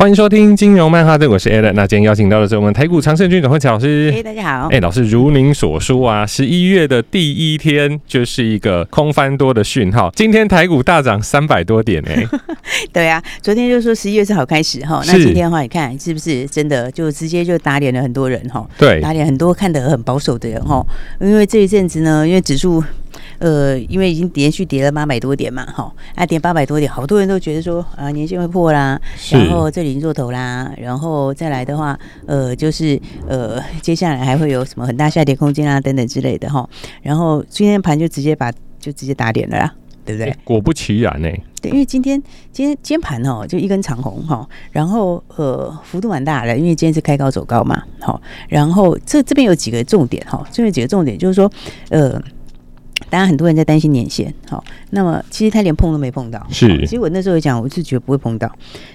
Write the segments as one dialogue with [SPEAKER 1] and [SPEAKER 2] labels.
[SPEAKER 1] 欢迎收听金融曼哈顿，我是 Alan。那今天邀请到的是我们台股长胜军阮惠慈老师。
[SPEAKER 2] 哎，大家好。
[SPEAKER 1] 哎，老师，如您所说啊，十一月的第一天就是一个空翻多的讯号。今天台股大涨三百多点哎。
[SPEAKER 2] 对啊，昨天就说十一月是好开始哈。那今天的话，你看是不是真的就直接就打脸了很多人哈？
[SPEAKER 1] 对，
[SPEAKER 2] 打脸很多看得很保守的人哈。因为这一阵子呢，因为指数。呃，因为已经连续跌了八百多点嘛，哈，啊，跌八百多点，好多人都觉得说啊，年线会破啦，然后这里已经做头啦，然后再来的话，呃，就是呃，接下来还会有什么很大下跌空间啊，等等之类的哈，然后今天盘就直接把就直接打脸了啦，对不对？
[SPEAKER 1] 果不其然呢，
[SPEAKER 2] 对，因为今天今天今天盘哦，就一根长红哈，然后呃，幅度蛮大的，因为今天是开高走高嘛，好，然后这这边有几个重点哈，这边有几个重点就是说，呃。当然，很多人在担心年限，好，那么其实他连碰都没碰到。
[SPEAKER 1] 是，
[SPEAKER 2] 其实我那时候讲，我是觉得不会碰到，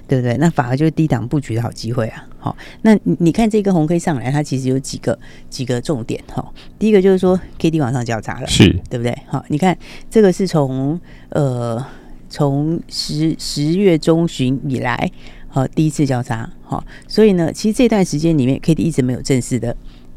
[SPEAKER 2] 对不对？那反而就是低档布局的好机会啊。好，那你看这个红 K 上来，它其实有几个几个重点哈。第一个就是说，K D 往上交叉了，
[SPEAKER 1] 是
[SPEAKER 2] 对不对？好，你看这个是从呃从十十月中旬以来，好第一次交叉，好，所以呢，其实这段时间里面，K D 一直没有正式的。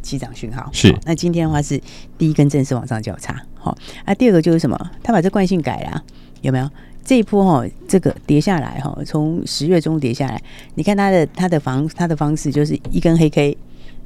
[SPEAKER 2] 起涨讯号
[SPEAKER 1] 是，
[SPEAKER 2] 那今天的话是第一根正式往上交叉，好，那第二个就是什么？他把这惯性改了，有没有？这一波哈，这个跌下来哈，从十月中跌下来，你看他的他的方他的方式就是一根黑 K，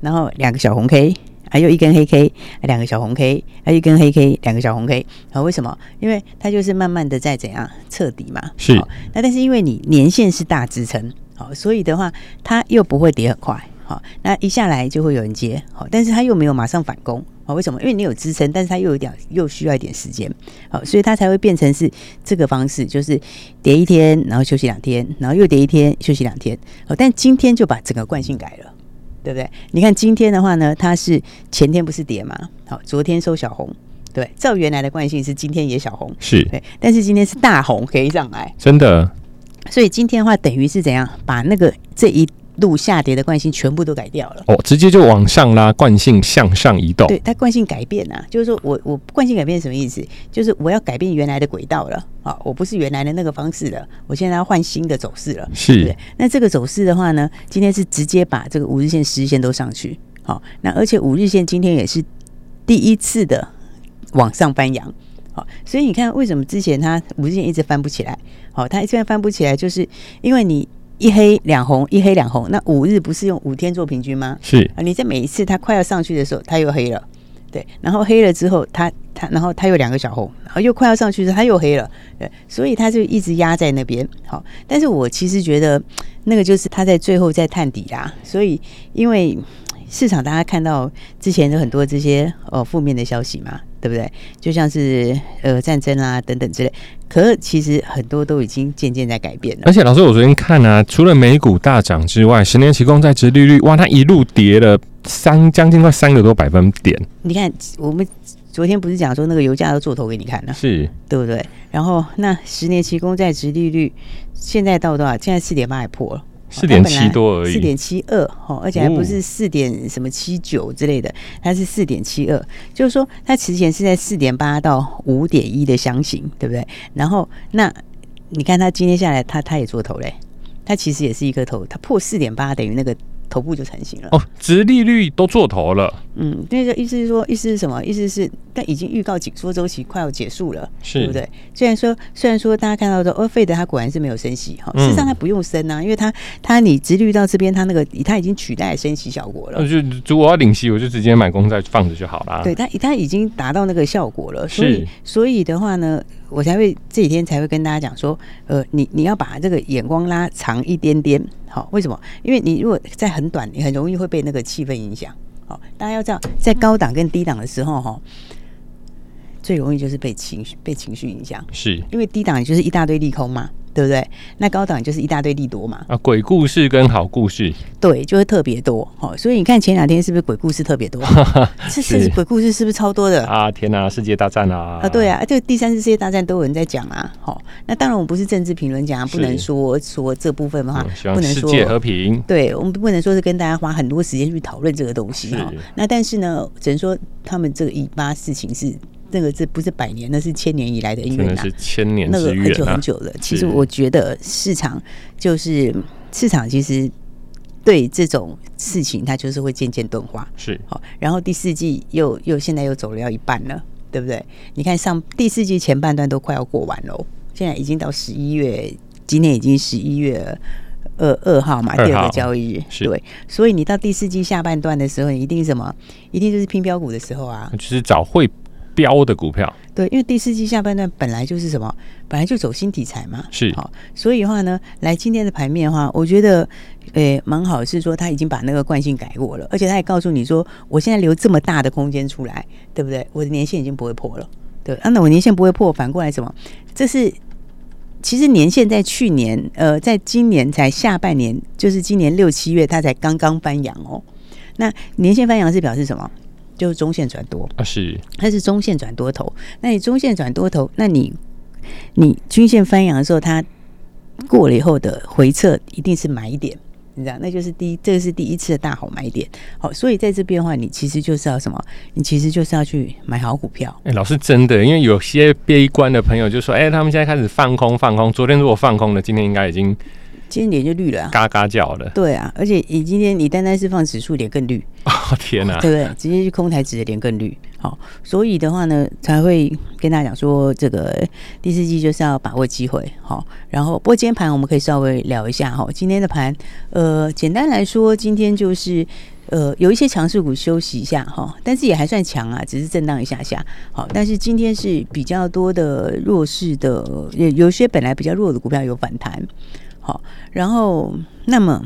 [SPEAKER 2] 然后两个小红 K，还有一根黑 K，两个小红 K，还有一根黑 K，两个小红 K，好，为什么？因为它就是慢慢的在怎样彻底嘛，
[SPEAKER 1] 是。
[SPEAKER 2] 那但是因为你年限是大支撑，好，所以的话它又不会跌很快。好，那一下来就会有人接，好，但是他又没有马上反攻，好，为什么？因为你有支撑，但是他又有点又需要一点时间，好，所以他才会变成是这个方式，就是叠一天，然后休息两天，然后又叠一天，休息两天，好，但今天就把整个惯性改了，对不对？你看今天的话呢，它是前天不是跌嘛？好，昨天收小红，对，照原来的惯性是今天也小红，
[SPEAKER 1] 是
[SPEAKER 2] 对，但是今天是大红可以上来，
[SPEAKER 1] 真的，
[SPEAKER 2] 所以今天的话等于是怎样把那个这一。路下跌的惯性全部都改掉了哦，
[SPEAKER 1] 直接就往上拉，惯性向上移动。
[SPEAKER 2] 对，它惯性改变啊，就是说我我惯性改变什么意思？就是我要改变原来的轨道了啊，我不是原来的那个方式了，我现在要换新的走势了。
[SPEAKER 1] 是
[SPEAKER 2] 对，那这个走势的话呢，今天是直接把这个五日线、十日线都上去。好，那而且五日线今天也是第一次的往上翻扬。好，所以你看为什么之前它五日线一直翻不起来？好，它现在翻不起来，就是因为你。一黑两红，一黑两红，那五日不是用五天做平均吗？
[SPEAKER 1] 是啊，
[SPEAKER 2] 你在每一次它快要上去的时候，它又黑了，对，然后黑了之后，它它然后它有两个小红，然后又快要上去的时候，它又黑了，对，所以它就一直压在那边。好，但是我其实觉得那个就是它在最后在探底啦，所以因为市场大家看到之前有很多这些呃负面的消息嘛。对不对？就像是呃战争啊等等之类，可是其实很多都已经渐渐在改变了。
[SPEAKER 1] 而且老师，我昨天看啊，除了美股大涨之外，十年期公债值利率哇，它一路跌了三将近快三个多百分点。
[SPEAKER 2] 你看，我们昨天不是讲说那个油价都做头给你看了，
[SPEAKER 1] 是
[SPEAKER 2] 对不对？然后那十年期公债值利率现在到多少？现在四点八也破了。
[SPEAKER 1] 四点七多而已，
[SPEAKER 2] 四点七二哈，而且还不是四点什么七九之类的，它是四点七二，就是说它之前是在四点八到五点一的箱型，对不对？然后那你看它今天下来，它它也做头嘞，它其实也是一个头，它破四点八等于那个。头部就成型了哦，
[SPEAKER 1] 殖利率都做头了。
[SPEAKER 2] 嗯，那个意思是说，意思是什么？意思是，但已经预告紧缩周期快要结束了，
[SPEAKER 1] 是
[SPEAKER 2] 对不对？虽然说，虽然说大家看到说，哦费德它果然是没有升息哈，事实上它不用升啊，因为它它你殖利率到这边，它那个它已经取代升息效果了。
[SPEAKER 1] 那就如果要领息，我就直接买公债放着就好了。
[SPEAKER 2] 对，它它已经达到那个效果了，所以所以的话呢。我才会这几天才会跟大家讲说，呃，你你要把这个眼光拉长一点点，好，为什么？因为你如果在很短，你很容易会被那个气氛影响。好，大家要知道，在高档跟低档的时候，哈，最容易就是被情绪被情绪影响，
[SPEAKER 1] 是
[SPEAKER 2] 因为低档就是一大堆利空嘛。对不对？那高档就是一大堆利多嘛。
[SPEAKER 1] 啊，鬼故事跟好故事，
[SPEAKER 2] 对，就会特别多。哦，所以你看前两天是不是鬼故事特别多？这是鬼故事是不是超多的
[SPEAKER 1] 啊？天哪，世界大战啊！
[SPEAKER 2] 啊，对啊，这个第三次世界大战都有人在讲啊。好，那当然我们不是政治评论家，不能说说这部分的话，不能说世
[SPEAKER 1] 界和平。
[SPEAKER 2] 对，我们不能说是跟大家花很多时间去讨论这个东西哈。那但是呢，只能说他们这个以巴事情是。那个这不是百年，那是千年以来的恩怨呐，
[SPEAKER 1] 是千年
[SPEAKER 2] 那个很久很久了。其实我觉得市场就是市场，其实对这种事情，它就是会渐渐钝化。
[SPEAKER 1] 是
[SPEAKER 2] 好，然后第四季又又现在又走了要一半了，对不对？你看上第四季前半段都快要过完了，现在已经到十一月，今年已经十一月二二号嘛，第二个交易日。对，所以你到第四季下半段的时候，你一定什么？一定就是拼标股的时候啊，
[SPEAKER 1] 就是找会。标的股票，
[SPEAKER 2] 对，因为第四季下半段本来就是什么，本来就走新题材嘛，
[SPEAKER 1] 是
[SPEAKER 2] 好，所以的话呢，来今天的盘面的话，我觉得，诶、欸，蛮好，是说他已经把那个惯性改过了，而且他也告诉你说，我现在留这么大的空间出来，对不对？我的年限已经不会破了，对，啊，那我年限不会破，反过来什么？这是其实年限在去年，呃，在今年才下半年，就是今年六七月，它才刚刚翻阳哦。那年限翻阳是表示什么？就是中线转多
[SPEAKER 1] 啊，是
[SPEAKER 2] 它是中线转多头。那你中线转多头，那你你均线翻阳的时候，它过了以后的回撤一定是买点，你知道？那就是第一，这个是第一次的大好买点。好，所以在这边的话，你其实就是要什么？你其实就是要去买好股票。
[SPEAKER 1] 哎、欸，老师真的，因为有些悲观的朋友就说，哎、欸，他们现在开始放空放空。昨天如果放空了，今天应该已经
[SPEAKER 2] 今天脸就绿了、啊，
[SPEAKER 1] 嘎嘎叫的。
[SPEAKER 2] 对啊，而且你今天你单单是放指数，脸更绿。
[SPEAKER 1] 哦天哪，
[SPEAKER 2] 对不对？直接去空台指的脸更绿。好，所以的话呢，才会跟大家讲说，这个第四季就是要把握机会。好，然后不过今天盘我们可以稍微聊一下哈。今天的盘，呃，简单来说，今天就是呃有一些强势股休息一下哈，但是也还算强啊，只是震荡一下下。好，但是今天是比较多的弱势的，有有些本来比较弱的股票有反弹。好，然后那么。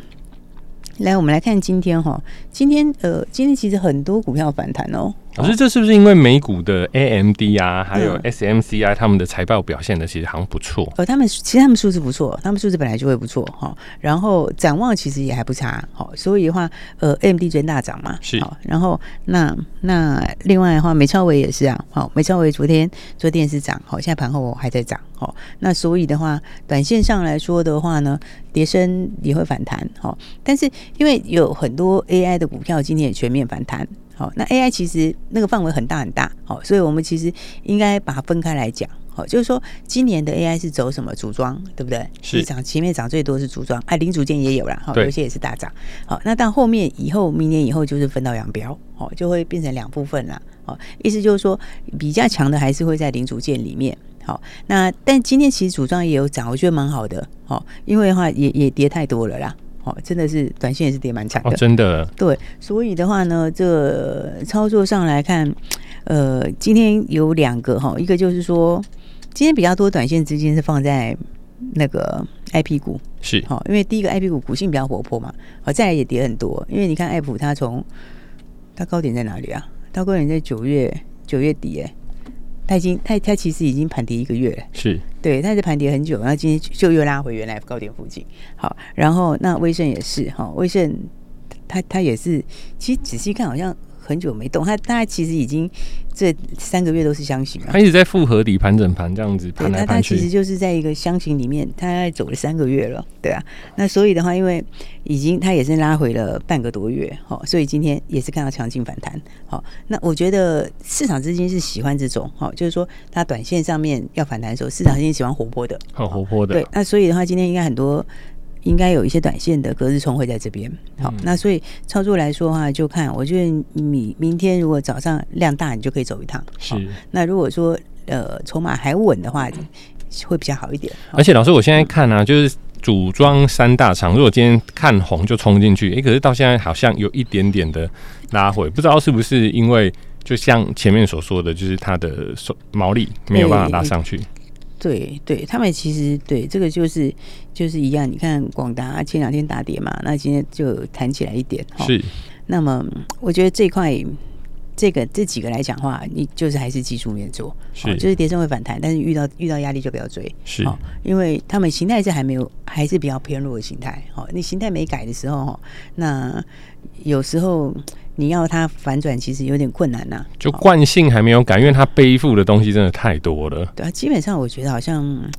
[SPEAKER 2] 来，我们来看今天哈，今天呃，今天其实很多股票反弹哦。
[SPEAKER 1] 老师，这是不是因为美股的 AMD 啊，还有 SMCI 他们的财报表现的其实好像不错？
[SPEAKER 2] 呃，他们其实他们数字不错，他们数字本来就会不错哈。然后展望其实也还不差，好，所以的话，呃，AMD 昨天大涨嘛，
[SPEAKER 1] 是。
[SPEAKER 2] 然后那那另外的话，美超伟也是啊，好，美超伟昨天昨天也是涨，好，现在盘后还在涨，好。那所以的话，短线上来说的话呢，跌升也会反弹，好。但是因为有很多 AI 的股票今天也全面反弹。好，那 AI 其实那个范围很大很大，好，所以我们其实应该把它分开来讲，好，就是说今年的 AI 是走什么组装，对不对？
[SPEAKER 1] 是
[SPEAKER 2] 涨前面涨最多是组装，哎，零组件也有啦，好，有些也是大涨，好，那到后面以后明年以后就是分道扬镳，好，就会变成两部分啦，好，意思就是说比较强的还是会在零组件里面，好，那但今天其实组装也有涨，我觉得蛮好的，好，因为的话也也跌太多了啦。哦，真的是短线也是跌蛮惨的，
[SPEAKER 1] 哦，真的。
[SPEAKER 2] 对，所以的话呢，这操作上来看，呃，今天有两个哈，一个就是说，今天比较多短线资金是放在那个 IP 股，
[SPEAKER 1] 是
[SPEAKER 2] 好，因为第一个 IP 股股性比较活泼嘛，好，再来也跌很多，因为你看爱普它从它高点在哪里啊？它高点在九月九月底哎。它已经，它它其实已经盘跌一个月了，
[SPEAKER 1] 是
[SPEAKER 2] 对，它是盘跌很久，然后今天就又拉回原来高点附近。好，然后那威盛也是哈，威盛它它也是，其实仔细看好像。很久没动，它它其实已经这三个月都是箱型了，
[SPEAKER 1] 它一直在复合底盘整盘这样子盘来盘去。
[SPEAKER 2] 它它其实就是在一个箱型里面，它走了三个月了，对啊。那所以的话，因为已经它也是拉回了半个多月，好，所以今天也是看到强劲反弹。好，那我觉得市场资金是喜欢这种，好，就是说它短线上面要反弹的时候，市场资金喜欢活泼的，
[SPEAKER 1] 很活泼的。
[SPEAKER 2] 对，那所以的话，今天应该很多。应该有一些短线的隔日冲会在这边，好，嗯、那所以操作来说的话，就看我觉得你明天如果早上量大，你就可以走一趟。
[SPEAKER 1] 是，
[SPEAKER 2] 那如果说呃筹码还稳的话，会比较好一点。
[SPEAKER 1] 而且老师，我现在看啊，就是组装三大厂，如果今天看红就冲进去，哎、欸，可是到现在好像有一点点的拉回，不知道是不是因为就像前面所说的，就是它的收毛利没有办法拉上去。
[SPEAKER 2] 对对，他们其实对这个就是就是一样。你看广达前两天打跌嘛，那今天就弹起来一点。
[SPEAKER 1] 是。
[SPEAKER 2] 那么我觉得这块。这个这几个来讲的话，你就是还是技术面做，是、哦，就是跌升会反弹，但是遇到遇到压力就不要追，
[SPEAKER 1] 是、
[SPEAKER 2] 哦，因为他们形态是还没有，还是比较偏弱的形态，哦，你形态没改的时候，哦，那有时候你要它反转，其实有点困难呐、啊，
[SPEAKER 1] 就惯性还没有改，因为它背负的东西真的太多了，
[SPEAKER 2] 对啊，基本上我觉得好像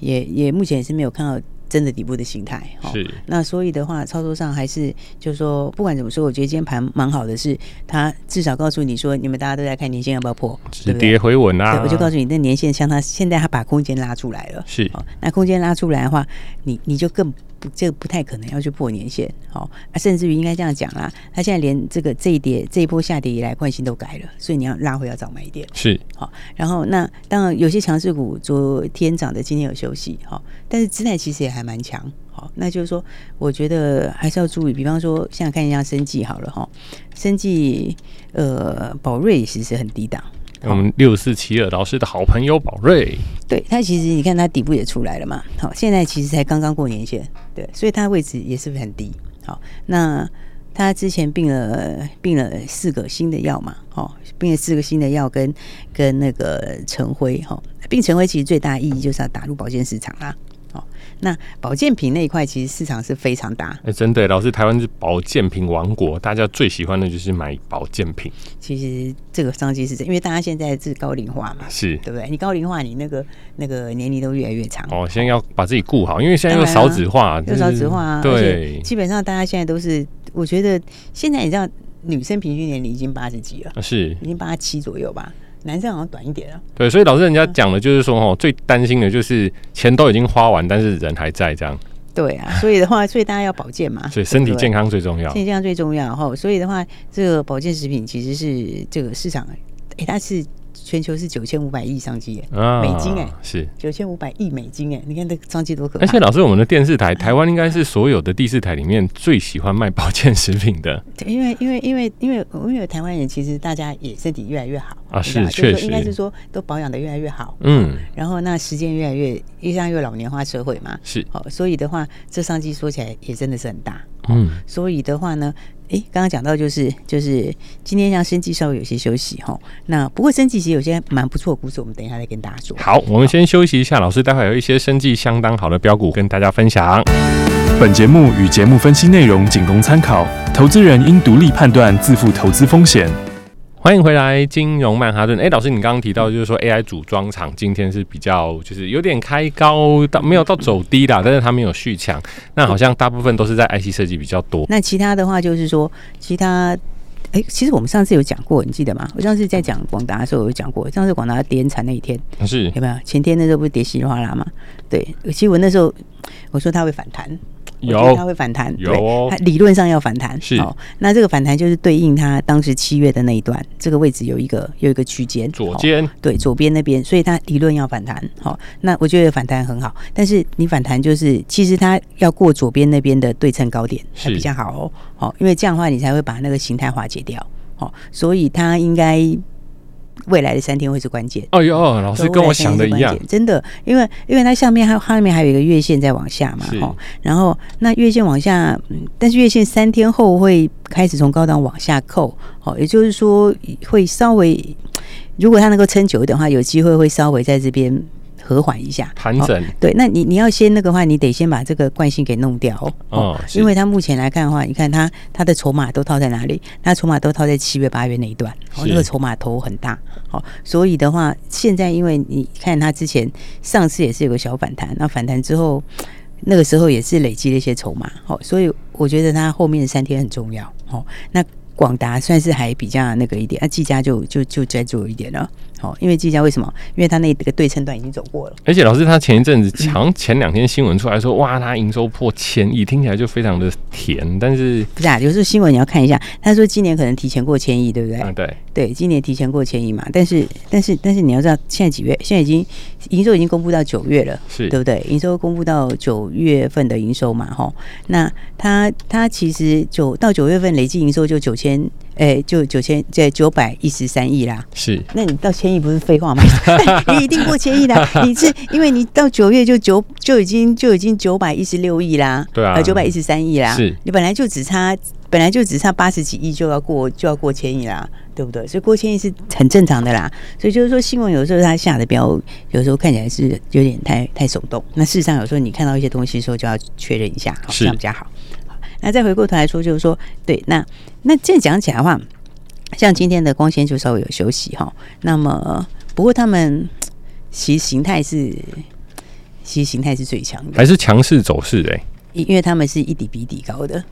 [SPEAKER 2] 也也目前也是没有看到。真的底部的形态，
[SPEAKER 1] 是
[SPEAKER 2] 那所以的话，操作上还是就是说，不管怎么说，我觉得今天盘蛮好的，是它至少告诉你说，你们大家都在看年线要不要破，
[SPEAKER 1] 止跌回稳啊。
[SPEAKER 2] 对，我就告诉你，那年线像它现在它把空间拉出来了，
[SPEAKER 1] 是，
[SPEAKER 2] 那空间拉出来的话，你你就更。不，这个不太可能要去破年线，好啊，甚至于应该这样讲啦，他现在连这个这一跌这一波下跌以来惯性都改了，所以你要拉回要找买点，
[SPEAKER 1] 是
[SPEAKER 2] 好。然后那当然有些强势股昨天涨的，今天有休息，好，但是姿态其实也还蛮强，好，那就是说我觉得还是要注意，比方说现在看一下生技好了哈，生技呃宝瑞其实很低档。
[SPEAKER 1] 我们六四七二老师的好朋友宝瑞，
[SPEAKER 2] 对他其实你看他底部也出来了嘛，好，现在其实才刚刚过年线，对，所以他位置也是很低，好，那他之前病了病了四个新的药嘛，哦，病了四个新的药跟跟那个陈辉，哈，病陈辉其实最大意义就是要打入保健市场啦。哦，那保健品那一块其实市场是非常大。
[SPEAKER 1] 哎、欸，真的，老师，台湾是保健品王国，大家最喜欢的就是买保健品。
[SPEAKER 2] 其实这个商机是这，因为大家现在是高龄化嘛，
[SPEAKER 1] 是
[SPEAKER 2] 对不对？你高龄化，你那个那个年龄都越来越长。
[SPEAKER 1] 哦，现在要把自己顾好，因为现在又少子化，
[SPEAKER 2] 又少子化，啊，
[SPEAKER 1] 对，
[SPEAKER 2] 基本上大家现在都是，我觉得现在你知道，女生平均年龄已经八十几了，
[SPEAKER 1] 是
[SPEAKER 2] 已经八十七左右吧。男生好像短一点啊。
[SPEAKER 1] 对，所以老师人家讲的就是说，哦，最担心的就是钱都已经花完，但是人还在这样。
[SPEAKER 2] 对啊，所以的话，所以大家要保健嘛。
[SPEAKER 1] 所以身体健康最重要。
[SPEAKER 2] 身体健康最重要哈，所以的话，这个保健食品其实是这个市场，哎，它是。全球是九千五百亿商机哎，美金哎，
[SPEAKER 1] 是。九
[SPEAKER 2] 千五百亿美金哎，你看这个商机多可怕！
[SPEAKER 1] 而且老师，我们的电视台，台湾应该是所有的第四台里面最喜欢卖保健食品的。
[SPEAKER 2] 对，因为因为因为因为因为台湾人其实大家也身体越来越好
[SPEAKER 1] 啊，是确实。
[SPEAKER 2] 应该是说都保养的越来越好，
[SPEAKER 1] 嗯，
[SPEAKER 2] 然后那时间越来越，越像越老年化社会嘛，
[SPEAKER 1] 是。
[SPEAKER 2] 哦，所以的话，这商机说起来也真的是很大，
[SPEAKER 1] 嗯，
[SPEAKER 2] 所以的话呢。哎，刚刚讲到就是就是今天像生计稍微有些休息哈，那不过生计其实有些蛮不错的故事，我们等一下再跟大家说。
[SPEAKER 1] 好，我们先休息一下，老师待会有一些生计相当好的标股跟大家分享。
[SPEAKER 3] 本节目与节目分析内容仅供参考，投资人应独立判断，自负投资风险。
[SPEAKER 1] 欢迎回来，金融曼哈顿。哎，老师，你刚刚提到就是说 AI 组装厂今天是比较就是有点开高到没有到走低啦，但是它没有续强。那好像大部分都是在 IC 设计比较多。
[SPEAKER 2] 那其他的话就是说，其他哎，其实我们上次有讲过，你记得吗？我上次在讲广达的时候有讲过，上次广达跌惨那一天
[SPEAKER 1] 是
[SPEAKER 2] 有没有？前天那时候不是跌稀里哗啦吗？对，其实我那时候我说它会反弹。有，它会反弹，
[SPEAKER 1] 有哦，
[SPEAKER 2] 它理论上要反弹，
[SPEAKER 1] 是。哦。
[SPEAKER 2] 那这个反弹就是对应它当时七月的那一段，这个位置有一个有一个区间，
[SPEAKER 1] 左肩，
[SPEAKER 2] 对，左边那边，所以它理论要反弹，好，那我觉得反弹很好，但是你反弹就是其实它要过左边那边的对称高点才比较好哦，好，因为这样的话你才会把那个形态化解掉，好，所以它应该。未来的三天会是关键。
[SPEAKER 1] 哎呦，老师跟我想的一样，
[SPEAKER 2] 真的，因为因为它下面还它里面还有一个月线在往下嘛，哦，然后那月线往下，但是月线三天后会开始从高档往下扣，哦，也就是说会稍微，如果它能够撑久一点的话，有机会会稍微在这边。和缓一下，
[SPEAKER 1] 盘整、哦。
[SPEAKER 2] 对，那你你要先那个话，你得先把这个惯性给弄掉哦。
[SPEAKER 1] 哦，
[SPEAKER 2] 因为它目前来看的话，你看它它的筹码都套在哪里？它筹码都套在七月八月那一段，哦，那个筹码头很大。哦，所以的话，现在因为你看它之前上次也是有个小反弹，那反弹之后，那个时候也是累积了一些筹码。哦，所以我觉得它后面三天很重要。哦，那。广达算是还比较那个一点，那技嘉就就就再做一点了。好，因为技嘉为什么？因为它那个对称段已经走过了。
[SPEAKER 1] 而且老师他前一阵子强前两天新闻出来说，哇，他营收破千亿，听起来就非常的甜。但是
[SPEAKER 2] 不是啊？有时候新闻你要看一下，他说今年可能提前过千亿，对不对？
[SPEAKER 1] 啊，对
[SPEAKER 2] 对，今年提前过千亿嘛。但是但是但是你要知道，现在几月？现在已经营收已经公布到九月了，
[SPEAKER 1] 是
[SPEAKER 2] 对不对？营收公布到九月份的营收嘛，哈。那他他其实九到九月份累计营收就九千。哎，就九千这九百一十三亿啦。
[SPEAKER 1] 是，
[SPEAKER 2] 那你到千亿不是废话吗？你一定过千亿啦。你是因为你到九月就九就已经就已经九百一十六亿啦。
[SPEAKER 1] 对啊，
[SPEAKER 2] 九百一十三亿啦。
[SPEAKER 1] 是，
[SPEAKER 2] 你本来就只差本来就只差八十几亿就要过就要过千亿啦，对不对？所以过千亿是很正常的啦。所以就是说，新闻有时候它下的标，有时候看起来是有点太太手动。那事实上有时候你看到一些东西的时候，就要确认一下，好，这样比较好。那再回过头来说，就是说，对，那那这样讲起来的话，像今天的光纤就稍微有休息哈。那么，不过他们其实形态是，其实形态是最强的，
[SPEAKER 1] 还是强势走势哎？
[SPEAKER 2] 因因为他们是一底比底高的，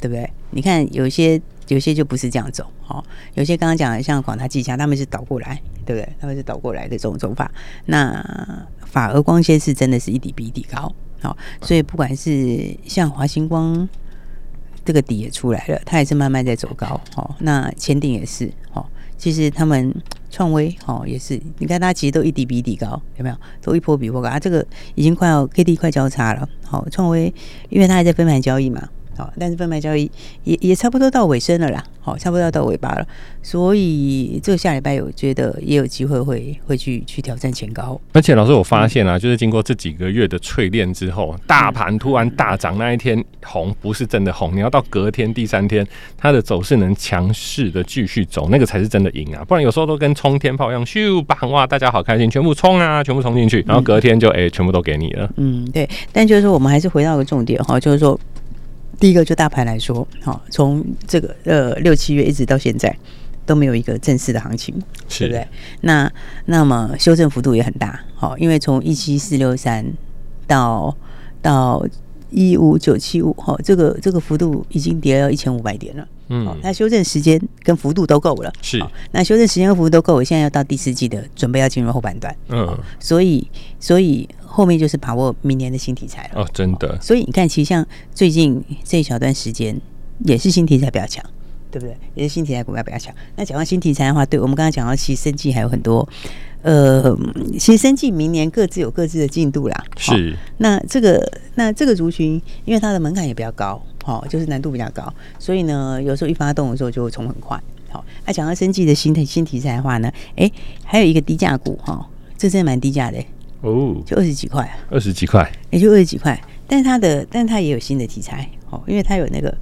[SPEAKER 2] 对不对？你看有些有些就不是这样走，哦，有些刚刚讲的像广达技嘉，他们是倒过来，对不对？他们是倒过来的这种走法。那法而光纤是真的是一底比一底高，好，所以不管是像华星光。这个底也出来了，它也是慢慢在走高，哦。那前顶也是，哦。其实他们创威，哦，也是。你看它其实都一底比底高，有没有？都一波比一波高啊！这个已经快要 K D 快交叉了，好，创威，因为它还在分盘交易嘛。好，但是分卖交易也也差不多到尾声了啦，好，差不多要到尾巴了，所以这个下礼拜我觉得也有机会会会去去挑战前高。
[SPEAKER 1] 而且老师，我发现啊，就是经过这几个月的淬炼之后，大盘突然大涨那一天红不是真的红，你要到隔天第三天它的走势能强势的继续走，那个才是真的赢啊！不然有时候都跟冲天炮一样，咻吧哇，大家好开心，全部冲啊，全部冲进去，然后隔天就哎、欸，全部都给你了。
[SPEAKER 2] 嗯，对。但就是说，我们还是回到个重点哈，就是说。第一个就大盘来说，好，从这个呃六七月一直到现在都没有一个正式的行情，对不对？那那么修正幅度也很大，好，因为从一七四六三到到一五九七五，哈，这个这个幅度已经跌了一千五百点了，嗯，那修正时间跟幅度都够了，
[SPEAKER 1] 是，
[SPEAKER 2] 那修正时间和幅度都够，我现在要到第四季的准备要进入后半段，嗯，所以所以。后面就是把握明年的新题材了哦，
[SPEAKER 1] 真的。
[SPEAKER 2] 所以你看，其实像最近这一小段时间，也是新题材比较强，对不对？也是新题材股票比较强。那讲到新题材的话，对我们刚刚讲到，其实生计还有很多，呃，其实生计明年各自有各自的进度啦。
[SPEAKER 1] 是。
[SPEAKER 2] 那这个那这个族群，因为它的门槛也比较高，好，就是难度比较高，所以呢，有时候一发动的时候就会冲很快。好，那讲到生计的新的新题材的话呢，哎，还有一个低价股哈，这真的蛮低价的。哦，就二十几块，
[SPEAKER 1] 二十几块，
[SPEAKER 2] 也就二十几块。但是它的，但是它也有新的题材哦，因为它有那个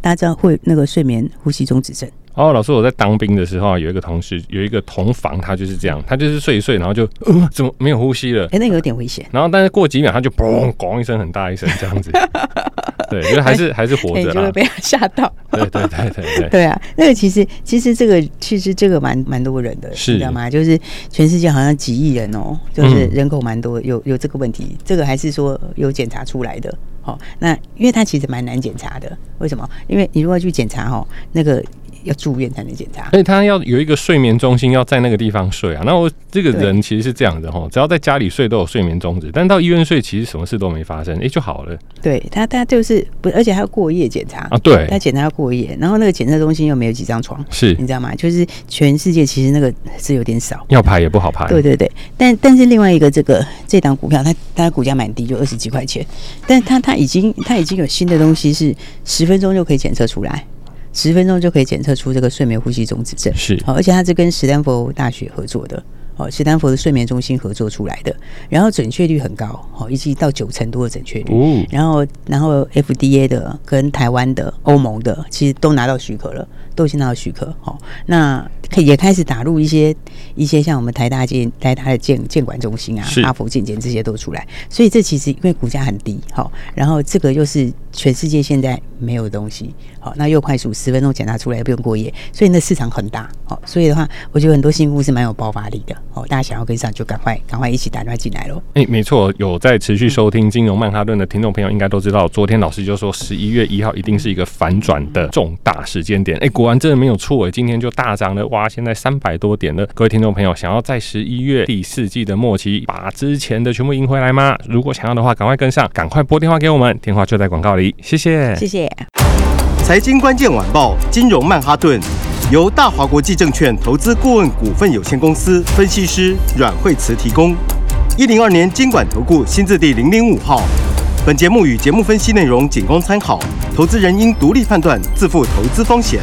[SPEAKER 2] 大家知道会那个睡眠呼吸中止症。
[SPEAKER 1] 哦，老师，我在当兵的时候啊有一个同事，有一个同房，他就是这样，他就是睡一睡，然后就呃，怎么没有呼吸了？
[SPEAKER 2] 哎、欸，那个有点危险。
[SPEAKER 1] 然后，但是过几秒他就嘣，咣一声，很大一声，这样子。对，因为还是还是活着啦，
[SPEAKER 2] 就会被他吓到。
[SPEAKER 1] 对对对对对。
[SPEAKER 2] 对啊，那个其实其实这个其实这个蛮蛮多人的，
[SPEAKER 1] 是，
[SPEAKER 2] 你知道吗？就是全世界好像几亿人哦，就是人口蛮多，有有这个问题，这个还是说有检查出来的。好，那因为它其实蛮难检查的，为什么？因为你如果去检查哈，那个。要住院才能检查，
[SPEAKER 1] 所以他要有一个睡眠中心，要在那个地方睡啊。那我这个人其实是这样的哈，只要在家里睡都有睡眠中止，但到医院睡其实什么事都没发生，哎、欸、就好了。
[SPEAKER 2] 对他，他就是不，而且还要过夜检查
[SPEAKER 1] 啊。对，
[SPEAKER 2] 他检查要过夜，然后那个检测中心又没有几张床，
[SPEAKER 1] 是
[SPEAKER 2] 你知道吗？就是全世界其实那个是有点少，
[SPEAKER 1] 要排也不好排。
[SPEAKER 2] 对对对，但但是另外一个这个这档股票，它它股价蛮低，就二十几块钱，但它它已经它已经有新的东西是十分钟就可以检测出来。十分钟就可以检测出这个睡眠呼吸中止症，
[SPEAKER 1] 是，
[SPEAKER 2] 而且它是跟史丹佛大学合作的，哦，史丹佛的睡眠中心合作出来的，然后准确率很高，哦，一直到九成多的准确率，哦。然后然后 FDA 的跟台湾的、欧盟的，其实都拿到许可了，都已经拿到许可，好，那可以也开始打入一些一些像我们台大建台大的建建管中心啊，哈佛健检这些都出来，所以这其实因为股价很低，好，然后这个又是全世界现在没有的东西。好，那又快速十分钟检查出来，也不用过夜，所以那市场很大。好，所以的话，我觉得很多新户是蛮有爆发力的。好，大家想要跟上，就赶快赶快一起打电话进来喽。
[SPEAKER 1] 哎，没错，有在持续收听金融曼哈顿的听众朋友，应该都知道，昨天老师就说十一月一号一定是一个反转的重大时间点。哎，果然真的没有错哎，今天就大涨了，哇，现在三百多点了。各位听众朋友，想要在十一月第四季的末期把之前的全部赢回来吗？如果想要的话，赶快跟上，赶快拨电话给我们，电话就在广告里。谢谢，
[SPEAKER 2] 谢谢。
[SPEAKER 4] 财经关键晚报，金融曼哈顿，由大华国际证券投资顾问股份有限公司分析师阮慧慈提供。一零二年监管投顾新字第零零五号。本节目与节目分析内容仅供参考，投资人应独立判断，自负投资风险。